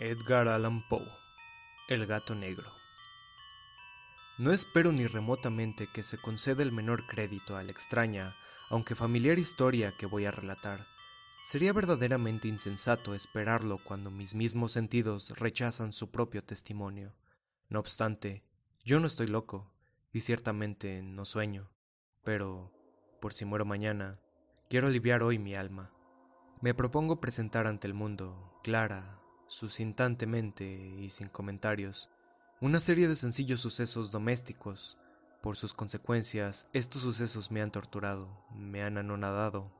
Edgar Allan Poe El gato negro No espero ni remotamente que se conceda el menor crédito a la extraña, aunque familiar historia que voy a relatar. Sería verdaderamente insensato esperarlo cuando mis mismos sentidos rechazan su propio testimonio. No obstante, yo no estoy loco, y ciertamente no sueño, pero, por si muero mañana, quiero aliviar hoy mi alma. Me propongo presentar ante el mundo, clara, sucintantemente y sin comentarios, una serie de sencillos sucesos domésticos. Por sus consecuencias, estos sucesos me han torturado, me han anonadado.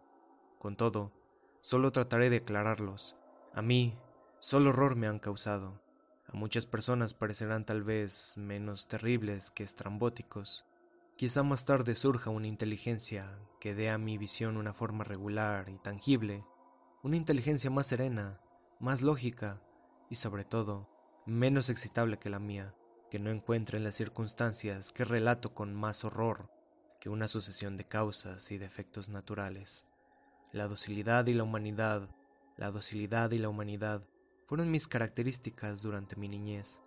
Con todo, solo trataré de aclararlos. A mí, solo horror me han causado. A muchas personas parecerán tal vez menos terribles que estrambóticos. Quizá más tarde surja una inteligencia que dé a mi visión una forma regular y tangible, una inteligencia más serena, más lógica y sobre todo menos excitable que la mía, que no encuentre en las circunstancias que relato con más horror que una sucesión de causas y de efectos naturales. La docilidad y la humanidad, la docilidad y la humanidad fueron mis características durante mi niñez.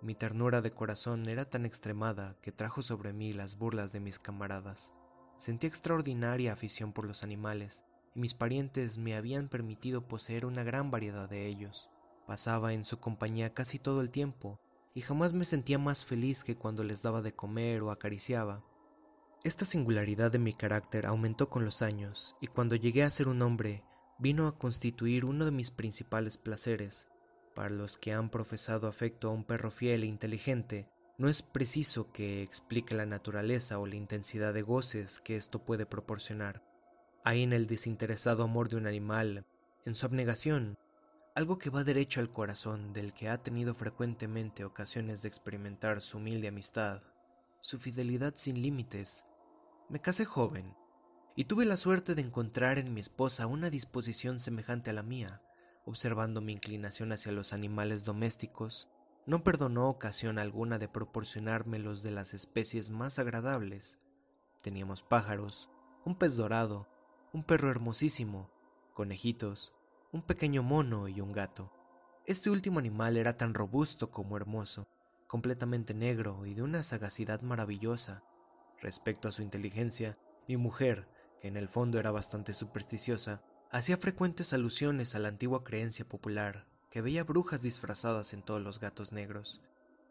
Mi ternura de corazón era tan extremada que trajo sobre mí las burlas de mis camaradas. Sentí extraordinaria afición por los animales mis parientes me habían permitido poseer una gran variedad de ellos. Pasaba en su compañía casi todo el tiempo y jamás me sentía más feliz que cuando les daba de comer o acariciaba. Esta singularidad de mi carácter aumentó con los años y cuando llegué a ser un hombre vino a constituir uno de mis principales placeres. Para los que han profesado afecto a un perro fiel e inteligente, no es preciso que explique la naturaleza o la intensidad de goces que esto puede proporcionar. Hay en el desinteresado amor de un animal, en su abnegación, algo que va derecho al corazón del que ha tenido frecuentemente ocasiones de experimentar su humilde amistad, su fidelidad sin límites. Me casé joven y tuve la suerte de encontrar en mi esposa una disposición semejante a la mía. Observando mi inclinación hacia los animales domésticos, no perdonó ocasión alguna de proporcionarme los de las especies más agradables. Teníamos pájaros, un pez dorado, un perro hermosísimo, conejitos, un pequeño mono y un gato. Este último animal era tan robusto como hermoso, completamente negro y de una sagacidad maravillosa. Respecto a su inteligencia, mi mujer, que en el fondo era bastante supersticiosa, hacía frecuentes alusiones a la antigua creencia popular, que veía brujas disfrazadas en todos los gatos negros.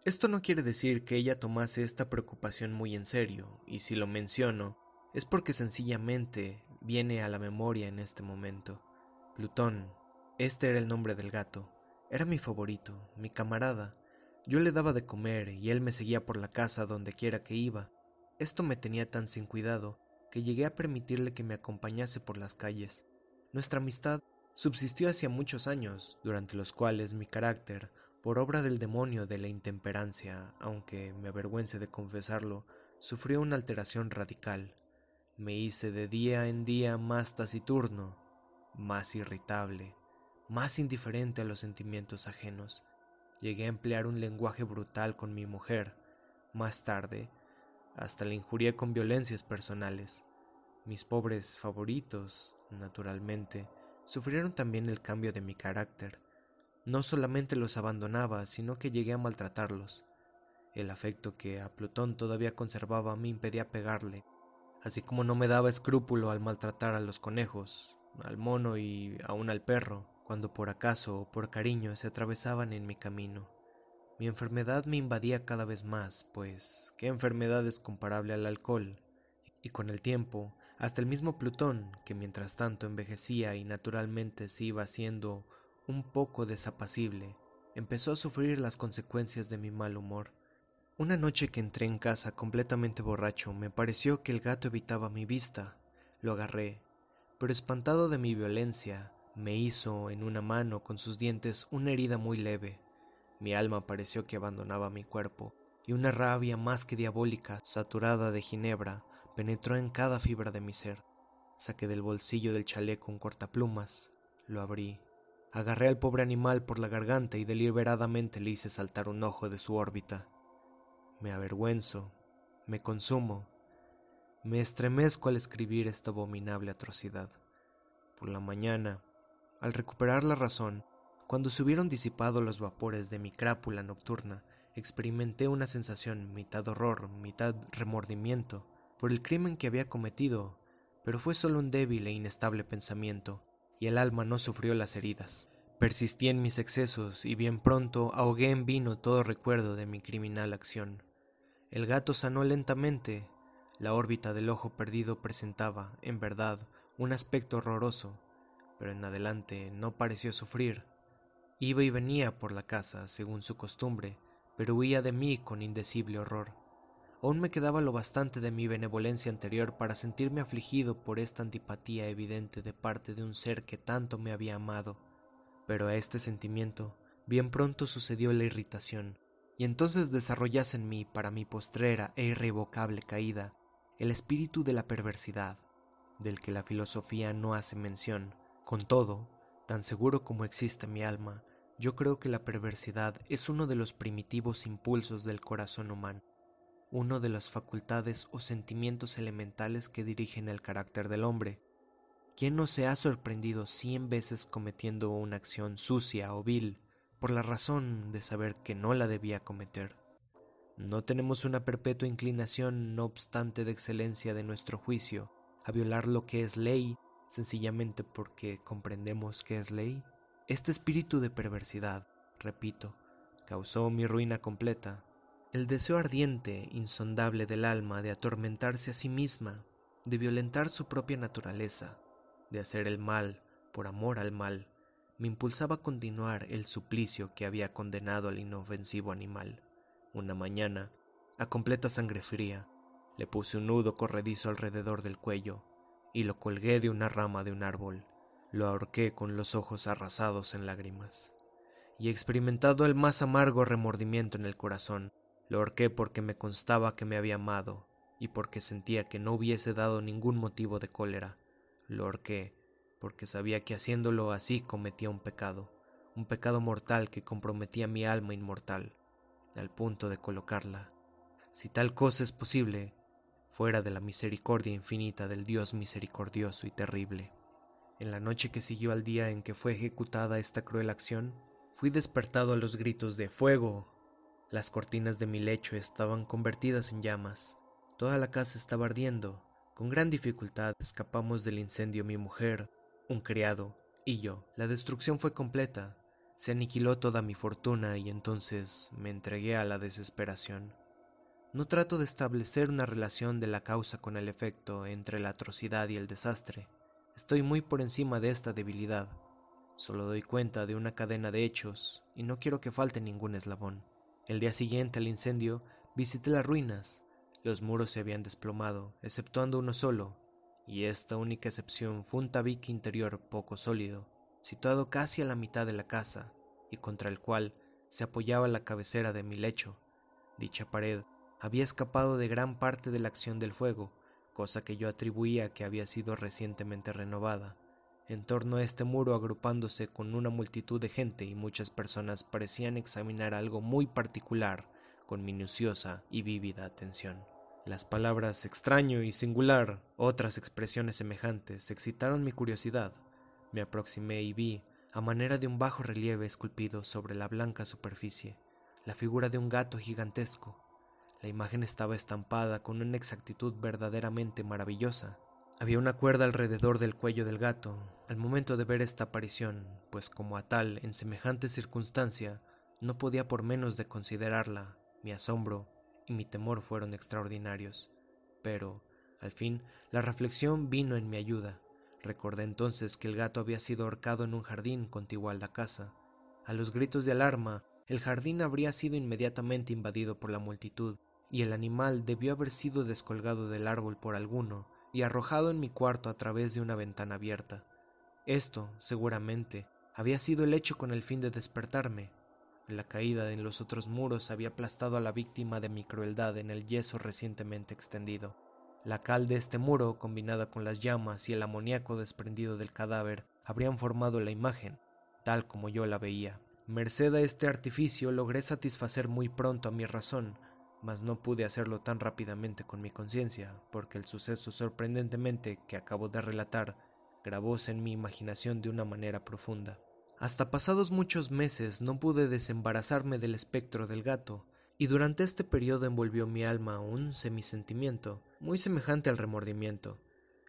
Esto no quiere decir que ella tomase esta preocupación muy en serio, y si lo menciono, es porque sencillamente viene a la memoria en este momento. Plutón, este era el nombre del gato, era mi favorito, mi camarada. Yo le daba de comer y él me seguía por la casa donde quiera que iba. Esto me tenía tan sin cuidado que llegué a permitirle que me acompañase por las calles. Nuestra amistad subsistió hacia muchos años, durante los cuales mi carácter, por obra del demonio de la intemperancia, aunque me avergüence de confesarlo, sufrió una alteración radical. Me hice de día en día más taciturno, más irritable, más indiferente a los sentimientos ajenos. Llegué a emplear un lenguaje brutal con mi mujer. Más tarde, hasta la injurié con violencias personales. Mis pobres favoritos, naturalmente, sufrieron también el cambio de mi carácter. No solamente los abandonaba, sino que llegué a maltratarlos. El afecto que a Plutón todavía conservaba me impedía pegarle, así como no me daba escrúpulo al maltratar a los conejos, al mono y aún al perro, cuando por acaso o por cariño se atravesaban en mi camino. Mi enfermedad me invadía cada vez más, pues ¿qué enfermedad es comparable al alcohol? Y con el tiempo, hasta el mismo Plutón, que mientras tanto envejecía y naturalmente se iba haciendo un poco desapacible, empezó a sufrir las consecuencias de mi mal humor. Una noche que entré en casa completamente borracho, me pareció que el gato evitaba mi vista. Lo agarré, pero espantado de mi violencia, me hizo en una mano con sus dientes una herida muy leve. Mi alma pareció que abandonaba mi cuerpo, y una rabia más que diabólica, saturada de ginebra, penetró en cada fibra de mi ser. Saqué del bolsillo del chaleco un cortaplumas, lo abrí, agarré al pobre animal por la garganta y deliberadamente le hice saltar un ojo de su órbita. Me avergüenzo, me consumo, me estremezco al escribir esta abominable atrocidad. Por la mañana, al recuperar la razón, Cuando se hubieron disipado los vapores de mi crápula nocturna, experimenté una sensación mitad horror, mitad remordimiento por el crimen que había cometido, pero fue solo un débil e inestable pensamiento, y el alma no sufrió las heridas. Persistí en mis excesos y bien pronto ahogué en vino todo recuerdo de mi criminal acción. El gato sanó lentamente. La órbita del ojo perdido presentaba, en verdad, un aspecto horroroso, pero en adelante no pareció sufrir. Iba y venía por la casa, según su costumbre, pero huía de mí con indecible horror. Aún me quedaba lo bastante de mi benevolencia anterior para sentirme afligido por esta antipatía evidente de parte de un ser que tanto me había amado. Pero a este sentimiento bien pronto sucedió la irritación, y entonces desarrollase en mí, para mi postrera e irrevocable caída, el espíritu de la perversidad, del que la filosofía no hace mención. Con todo, tan seguro como existe mi alma, yo creo que la perversidad es uno de los primitivos impulsos del corazón humano uno de las facultades o sentimientos elementales que dirigen el carácter del hombre. ¿Quién no se ha sorprendido cien veces cometiendo una acción sucia o vil por la razón de saber que no la debía cometer? No tenemos una perpetua inclinación, no obstante de excelencia de nuestro juicio, a violar lo que es ley, sencillamente porque comprendemos que es ley. Este espíritu de perversidad, repito, causó mi ruina completa, el deseo ardiente, insondable del alma de atormentarse a sí misma, de violentar su propia naturaleza, de hacer el mal por amor al mal, me impulsaba a continuar el suplicio que había condenado al inofensivo animal. Una mañana, a completa sangre fría, le puse un nudo corredizo alrededor del cuello y lo colgué de una rama de un árbol. Lo ahorqué con los ojos arrasados en lágrimas. Y experimentado el más amargo remordimiento en el corazón, lo ahorqué porque me constaba que me había amado y porque sentía que no hubiese dado ningún motivo de cólera. Lo ahorqué porque sabía que haciéndolo así cometía un pecado, un pecado mortal que comprometía mi alma inmortal, al punto de colocarla, si tal cosa es posible, fuera de la misericordia infinita del Dios misericordioso y terrible. En la noche que siguió al día en que fue ejecutada esta cruel acción, fui despertado a los gritos de fuego, las cortinas de mi lecho estaban convertidas en llamas. Toda la casa estaba ardiendo. Con gran dificultad escapamos del incendio mi mujer, un criado y yo. La destrucción fue completa. Se aniquiló toda mi fortuna y entonces me entregué a la desesperación. No trato de establecer una relación de la causa con el efecto entre la atrocidad y el desastre. Estoy muy por encima de esta debilidad. Solo doy cuenta de una cadena de hechos y no quiero que falte ningún eslabón. El día siguiente al incendio visité las ruinas. Los muros se habían desplomado, exceptuando uno solo, y esta única excepción fue un tabique interior poco sólido, situado casi a la mitad de la casa, y contra el cual se apoyaba la cabecera de mi lecho. Dicha pared había escapado de gran parte de la acción del fuego, cosa que yo atribuía que había sido recientemente renovada. En torno a este muro agrupándose con una multitud de gente y muchas personas parecían examinar algo muy particular con minuciosa y vívida atención. Las palabras extraño y singular, otras expresiones semejantes, excitaron mi curiosidad. Me aproximé y vi, a manera de un bajo relieve esculpido sobre la blanca superficie, la figura de un gato gigantesco. La imagen estaba estampada con una exactitud verdaderamente maravillosa. Había una cuerda alrededor del cuello del gato al momento de ver esta aparición, pues como a tal, en semejante circunstancia, no podía por menos de considerarla. Mi asombro y mi temor fueron extraordinarios. Pero, al fin, la reflexión vino en mi ayuda. Recordé entonces que el gato había sido ahorcado en un jardín contiguo a la casa. A los gritos de alarma, el jardín habría sido inmediatamente invadido por la multitud, y el animal debió haber sido descolgado del árbol por alguno, y arrojado en mi cuarto a través de una ventana abierta. Esto, seguramente, había sido el hecho con el fin de despertarme. La caída en los otros muros había aplastado a la víctima de mi crueldad en el yeso recientemente extendido. La cal de este muro, combinada con las llamas y el amoníaco desprendido del cadáver, habrían formado la imagen, tal como yo la veía. Merced a este artificio logré satisfacer muy pronto a mi razón, mas no pude hacerlo tan rápidamente con mi conciencia, porque el suceso sorprendentemente que acabo de relatar grabóse en mi imaginación de una manera profunda. Hasta pasados muchos meses no pude desembarazarme del espectro del gato, y durante este periodo envolvió mi alma un semisentimiento, muy semejante al remordimiento.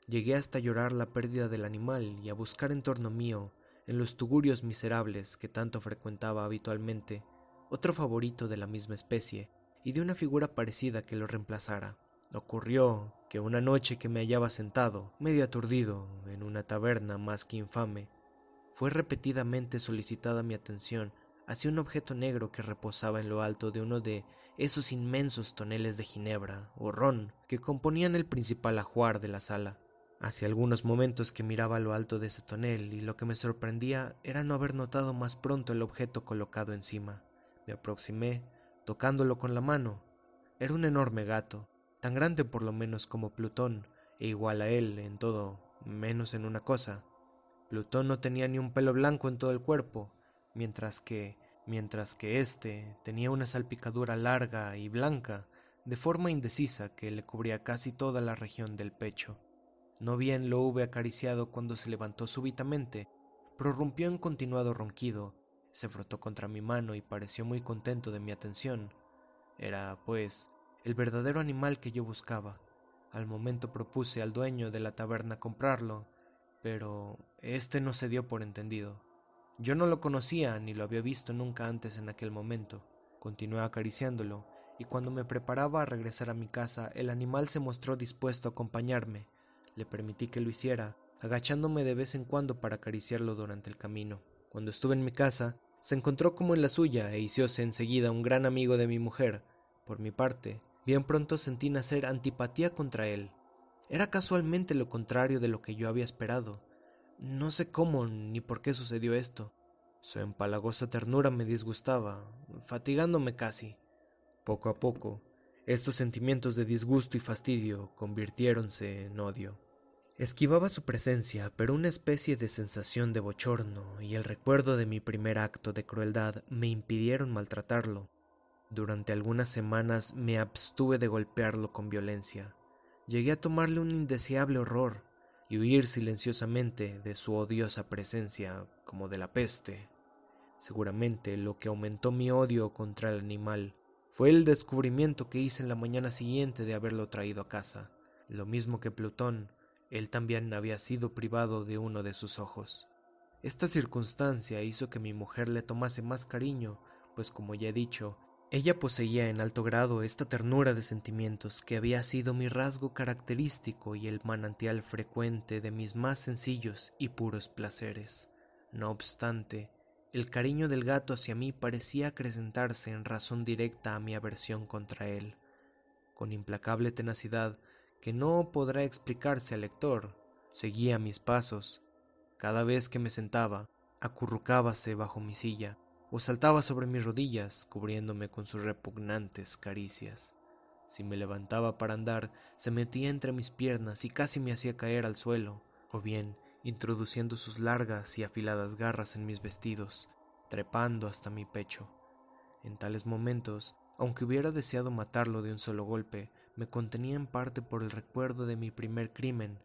Llegué hasta llorar la pérdida del animal y a buscar en torno mío, en los tugurios miserables que tanto frecuentaba habitualmente, otro favorito de la misma especie y de una figura parecida que lo reemplazara. Ocurrió que una noche que me hallaba sentado, medio aturdido, en una taberna más que infame, fue repetidamente solicitada mi atención hacia un objeto negro que reposaba en lo alto de uno de esos inmensos toneles de ginebra o ron que componían el principal ajuar de la sala. Hace algunos momentos que miraba lo alto de ese tonel y lo que me sorprendía era no haber notado más pronto el objeto colocado encima. Me aproximé, tocándolo con la mano. Era un enorme gato, tan grande por lo menos como Plutón, e igual a él en todo, menos en una cosa, Plutón no tenía ni un pelo blanco en todo el cuerpo, mientras que, mientras que éste tenía una salpicadura larga y blanca, de forma indecisa que le cubría casi toda la región del pecho. No bien lo hube acariciado cuando se levantó súbitamente, prorrumpió en continuado ronquido, se frotó contra mi mano y pareció muy contento de mi atención. Era, pues, el verdadero animal que yo buscaba. Al momento propuse al dueño de la taberna comprarlo, pero este no se dio por entendido. Yo no lo conocía ni lo había visto nunca antes en aquel momento. Continué acariciándolo, y cuando me preparaba a regresar a mi casa, el animal se mostró dispuesto a acompañarme. Le permití que lo hiciera, agachándome de vez en cuando para acariciarlo durante el camino. Cuando estuve en mi casa, se encontró como en la suya e hicióse enseguida un gran amigo de mi mujer. Por mi parte, bien pronto sentí nacer antipatía contra él. Era casualmente lo contrario de lo que yo había esperado. No sé cómo ni por qué sucedió esto. Su empalagosa ternura me disgustaba, fatigándome casi. Poco a poco, estos sentimientos de disgusto y fastidio convirtiéronse en odio. Esquivaba su presencia, pero una especie de sensación de bochorno y el recuerdo de mi primer acto de crueldad me impidieron maltratarlo. Durante algunas semanas me abstuve de golpearlo con violencia. Llegué a tomarle un indeseable horror y huir silenciosamente de su odiosa presencia como de la peste. Seguramente lo que aumentó mi odio contra el animal fue el descubrimiento que hice en la mañana siguiente de haberlo traído a casa. Lo mismo que Plutón, él también había sido privado de uno de sus ojos. Esta circunstancia hizo que mi mujer le tomase más cariño, pues como ya he dicho, ella poseía en alto grado esta ternura de sentimientos que había sido mi rasgo característico y el manantial frecuente de mis más sencillos y puros placeres. No obstante, el cariño del gato hacia mí parecía acrecentarse en razón directa a mi aversión contra él. Con implacable tenacidad, que no podrá explicarse al lector, seguía mis pasos. Cada vez que me sentaba, acurrucábase bajo mi silla, o saltaba sobre mis rodillas, cubriéndome con sus repugnantes caricias. Si me levantaba para andar, se metía entre mis piernas y casi me hacía caer al suelo, o bien introduciendo sus largas y afiladas garras en mis vestidos, trepando hasta mi pecho. En tales momentos, aunque hubiera deseado matarlo de un solo golpe, me contenía en parte por el recuerdo de mi primer crimen,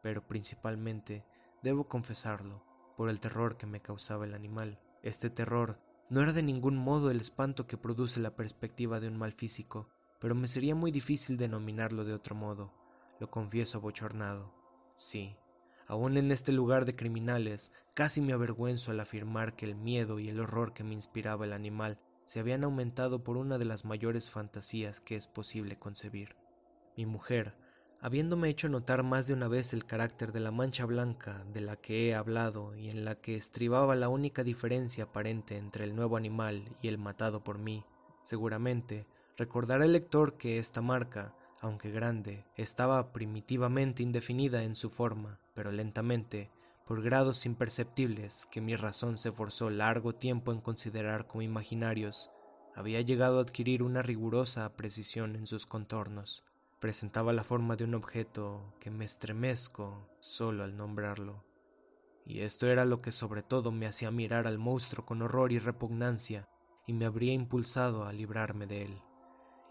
pero principalmente, debo confesarlo, por el terror que me causaba el animal. Este terror no era de ningún modo el espanto que produce la perspectiva de un mal físico, pero me sería muy difícil denominarlo de otro modo. Lo confieso abochornado. Sí, aún en este lugar de criminales, casi me avergüenzo al afirmar que el miedo y el horror que me inspiraba el animal se habían aumentado por una de las mayores fantasías que es posible concebir. Mi mujer, habiéndome hecho notar más de una vez el carácter de la mancha blanca de la que he hablado y en la que estribaba la única diferencia aparente entre el nuevo animal y el matado por mí, seguramente recordará el lector que esta marca, aunque grande, estaba primitivamente indefinida en su forma, pero lentamente, por grados imperceptibles que mi razón se forzó largo tiempo en considerar como imaginarios, había llegado a adquirir una rigurosa precisión en sus contornos presentaba la forma de un objeto que me estremezco solo al nombrarlo. Y esto era lo que sobre todo me hacía mirar al monstruo con horror y repugnancia y me habría impulsado a librarme de él.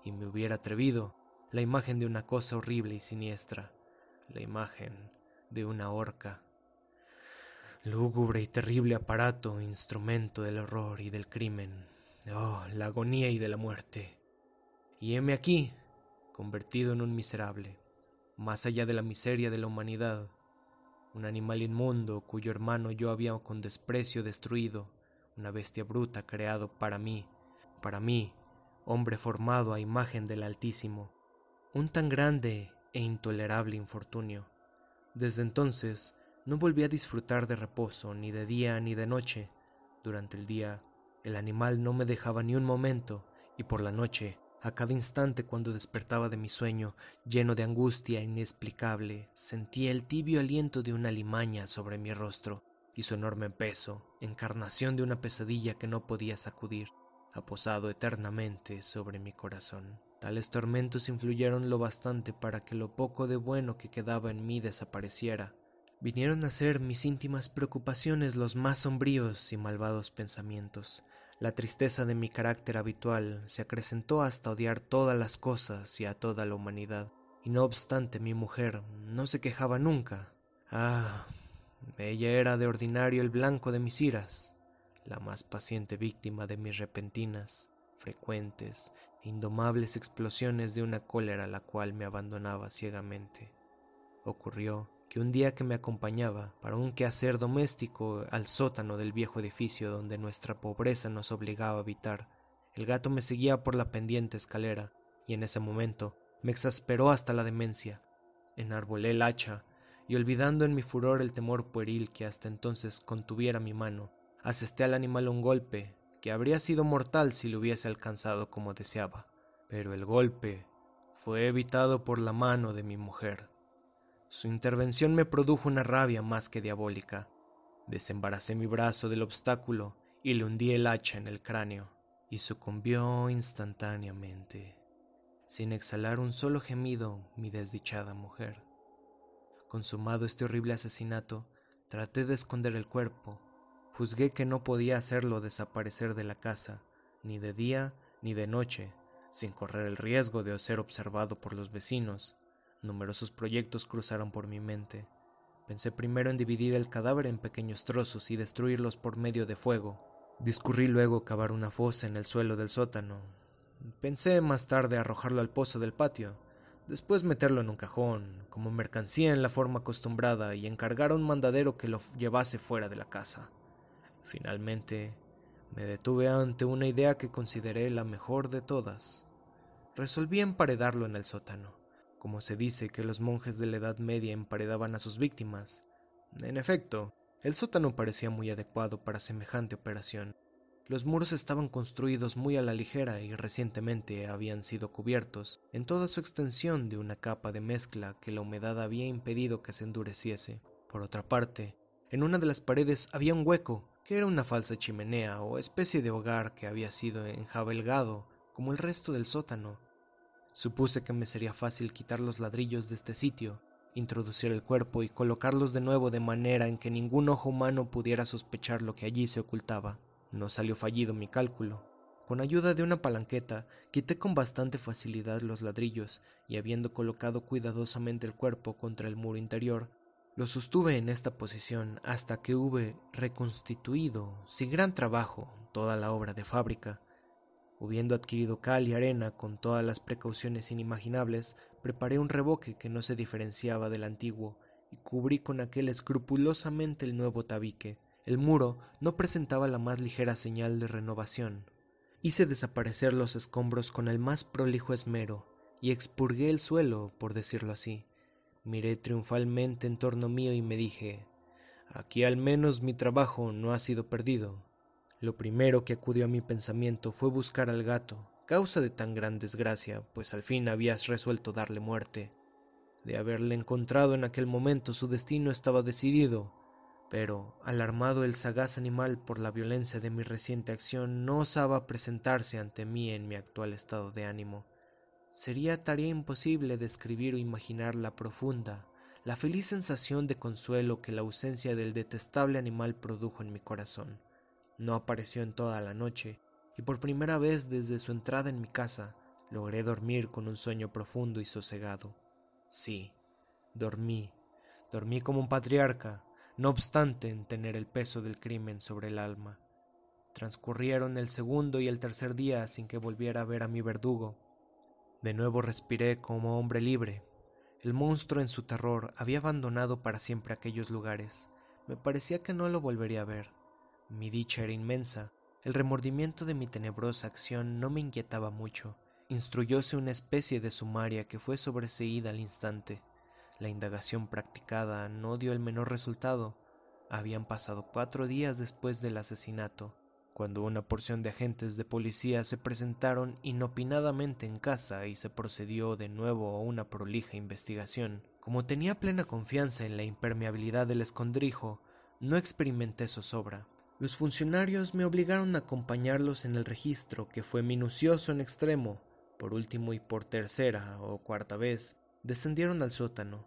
Y me hubiera atrevido la imagen de una cosa horrible y siniestra, la imagen de una horca. lúgubre y terrible aparato, instrumento del horror y del crimen, oh, la agonía y de la muerte. Y heme aquí, convertido en un miserable, más allá de la miseria de la humanidad, un animal inmundo cuyo hermano yo había con desprecio destruido, una bestia bruta creado para mí, para mí, hombre formado a imagen del Altísimo, un tan grande e intolerable infortunio. Desde entonces no volví a disfrutar de reposo ni de día ni de noche. Durante el día el animal no me dejaba ni un momento y por la noche, a cada instante cuando despertaba de mi sueño, lleno de angustia inexplicable, sentía el tibio aliento de una limaña sobre mi rostro y su enorme peso, encarnación de una pesadilla que no podía sacudir, aposado eternamente sobre mi corazón. Tales tormentos influyeron lo bastante para que lo poco de bueno que quedaba en mí desapareciera. Vinieron a ser mis íntimas preocupaciones los más sombríos y malvados pensamientos. La tristeza de mi carácter habitual se acrecentó hasta odiar todas las cosas y a toda la humanidad. Y no obstante mi mujer no se quejaba nunca. Ah, ella era de ordinario el blanco de mis iras, la más paciente víctima de mis repentinas, frecuentes e indomables explosiones de una cólera la cual me abandonaba ciegamente. Ocurrió que un día que me acompañaba para un quehacer doméstico al sótano del viejo edificio donde nuestra pobreza nos obligaba a habitar, el gato me seguía por la pendiente escalera y en ese momento me exasperó hasta la demencia. Enarbolé el hacha y olvidando en mi furor el temor pueril que hasta entonces contuviera mi mano, asesté al animal un golpe que habría sido mortal si lo hubiese alcanzado como deseaba. Pero el golpe fue evitado por la mano de mi mujer. Su intervención me produjo una rabia más que diabólica. Desembaracé mi brazo del obstáculo y le hundí el hacha en el cráneo, y sucumbió instantáneamente, sin exhalar un solo gemido, mi desdichada mujer. Consumado este horrible asesinato, traté de esconder el cuerpo. Juzgué que no podía hacerlo desaparecer de la casa, ni de día ni de noche, sin correr el riesgo de ser observado por los vecinos. Numerosos proyectos cruzaron por mi mente. Pensé primero en dividir el cadáver en pequeños trozos y destruirlos por medio de fuego. Discurrí luego cavar una fosa en el suelo del sótano. Pensé más tarde arrojarlo al pozo del patio, después meterlo en un cajón, como mercancía en la forma acostumbrada, y encargar a un mandadero que lo llevase fuera de la casa. Finalmente, me detuve ante una idea que consideré la mejor de todas. Resolví emparedarlo en el sótano, como se dice que los monjes de la Edad Media emparedaban a sus víctimas. En efecto, el sótano parecía muy adecuado para semejante operación. Los muros estaban construidos muy a la ligera y recientemente habían sido cubiertos en toda su extensión de una capa de mezcla que la humedad había impedido que se endureciese. Por otra parte, en una de las paredes había un hueco, que era una falsa chimenea o especie de hogar que había sido enjabelgado como el resto del sótano. Supuse que me sería fácil quitar los ladrillos de este sitio, introducir el cuerpo y colocarlos de nuevo de manera en que ningún ojo humano pudiera sospechar lo que allí se ocultaba. No salió fallido mi cálculo. Con ayuda de una palanqueta, quité con bastante facilidad los ladrillos y habiendo colocado cuidadosamente el cuerpo contra el muro interior, lo sostuve en esta posición hasta que hube reconstituido, sin gran trabajo, toda la obra de fábrica. Habiendo adquirido cal y arena con todas las precauciones inimaginables, preparé un reboque que no se diferenciaba del antiguo y cubrí con aquel escrupulosamente el nuevo tabique. El muro no presentaba la más ligera señal de renovación. Hice desaparecer los escombros con el más prolijo esmero y expurgué el suelo, por decirlo así. Miré triunfalmente en torno mío y me dije, aquí al menos mi trabajo no ha sido perdido. Lo primero que acudió a mi pensamiento fue buscar al gato, causa de tan gran desgracia, pues al fin habías resuelto darle muerte. De haberle encontrado en aquel momento su destino estaba decidido, pero, alarmado el sagaz animal por la violencia de mi reciente acción, no osaba presentarse ante mí en mi actual estado de ánimo. Sería tarea imposible describir o imaginar la profunda, la feliz sensación de consuelo que la ausencia del detestable animal produjo en mi corazón. No apareció en toda la noche, y por primera vez desde su entrada en mi casa logré dormir con un sueño profundo y sosegado. Sí, dormí, dormí como un patriarca, no obstante en tener el peso del crimen sobre el alma. Transcurrieron el segundo y el tercer día sin que volviera a ver a mi verdugo. De nuevo respiré como hombre libre. El monstruo en su terror había abandonado para siempre aquellos lugares. Me parecía que no lo volvería a ver. Mi dicha era inmensa. El remordimiento de mi tenebrosa acción no me inquietaba mucho. Instruyóse una especie de sumaria que fue sobreseída al instante. La indagación practicada no dio el menor resultado. Habían pasado cuatro días después del asesinato, cuando una porción de agentes de policía se presentaron inopinadamente en casa y se procedió de nuevo a una prolija investigación. Como tenía plena confianza en la impermeabilidad del escondrijo, no experimenté zozobra. Los funcionarios me obligaron a acompañarlos en el registro, que fue minucioso en extremo. Por último y por tercera o cuarta vez, descendieron al sótano.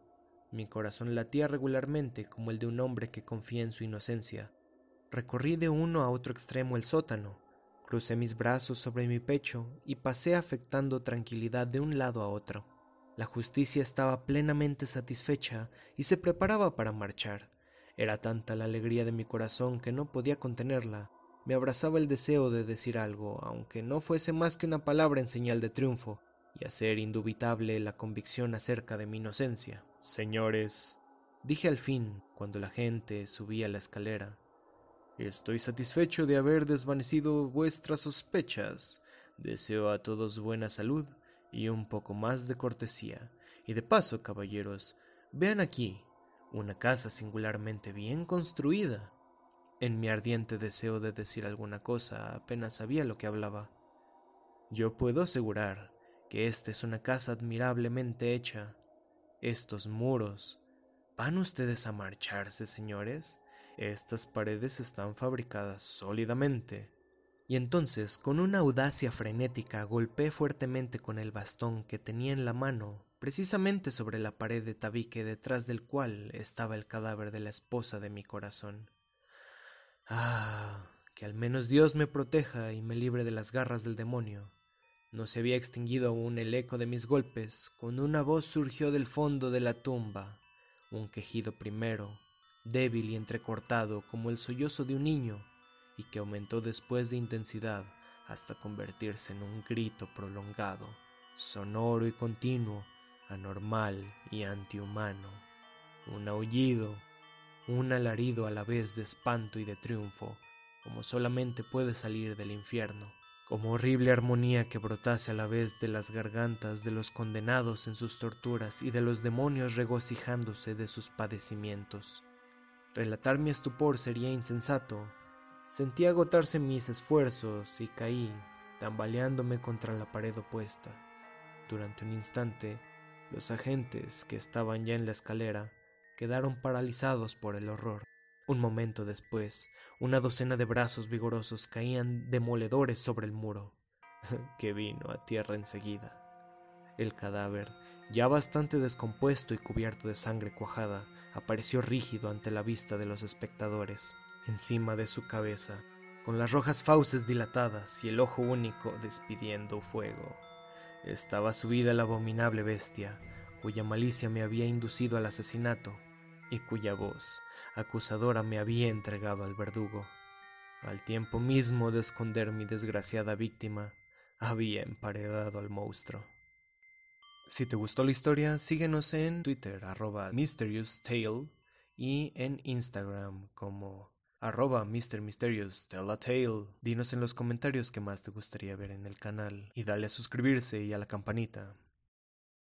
Mi corazón latía regularmente como el de un hombre que confía en su inocencia. Recorrí de uno a otro extremo el sótano, crucé mis brazos sobre mi pecho y pasé afectando tranquilidad de un lado a otro. La justicia estaba plenamente satisfecha y se preparaba para marchar. Era tanta la alegría de mi corazón que no podía contenerla. Me abrazaba el deseo de decir algo, aunque no fuese más que una palabra en señal de triunfo, y hacer indubitable la convicción acerca de mi inocencia. Señores, dije al fin, cuando la gente subía la escalera, estoy satisfecho de haber desvanecido vuestras sospechas. Deseo a todos buena salud y un poco más de cortesía. Y de paso, caballeros, vean aquí, una casa singularmente bien construida. En mi ardiente deseo de decir alguna cosa apenas sabía lo que hablaba. Yo puedo asegurar que esta es una casa admirablemente hecha. Estos muros. ¿Van ustedes a marcharse, señores? Estas paredes están fabricadas sólidamente. Y entonces, con una audacia frenética, golpeé fuertemente con el bastón que tenía en la mano precisamente sobre la pared de tabique detrás del cual estaba el cadáver de la esposa de mi corazón. Ah, que al menos Dios me proteja y me libre de las garras del demonio. No se había extinguido aún el eco de mis golpes, cuando una voz surgió del fondo de la tumba, un quejido primero, débil y entrecortado como el sollozo de un niño, y que aumentó después de intensidad hasta convertirse en un grito prolongado, sonoro y continuo, anormal y antihumano, un aullido, un alarido a la vez de espanto y de triunfo, como solamente puede salir del infierno, como horrible armonía que brotase a la vez de las gargantas de los condenados en sus torturas y de los demonios regocijándose de sus padecimientos. Relatar mi estupor sería insensato. Sentí agotarse mis esfuerzos y caí, tambaleándome contra la pared opuesta. Durante un instante los agentes, que estaban ya en la escalera, quedaron paralizados por el horror. Un momento después, una docena de brazos vigorosos caían demoledores sobre el muro, que vino a tierra enseguida. El cadáver, ya bastante descompuesto y cubierto de sangre cuajada, apareció rígido ante la vista de los espectadores. Encima de su cabeza, con las rojas fauces dilatadas y el ojo único despidiendo fuego estaba subida la abominable bestia, cuya malicia me había inducido al asesinato y cuya voz acusadora me había entregado al verdugo. Al tiempo mismo de esconder mi desgraciada víctima, había emparedado al monstruo. Si te gustó la historia, síguenos en Twitter, arroba Mysterious Tale, y en Instagram como arroba Mr. Mysterious Tell a Tale. Dinos en los comentarios qué más te gustaría ver en el canal y dale a suscribirse y a la campanita.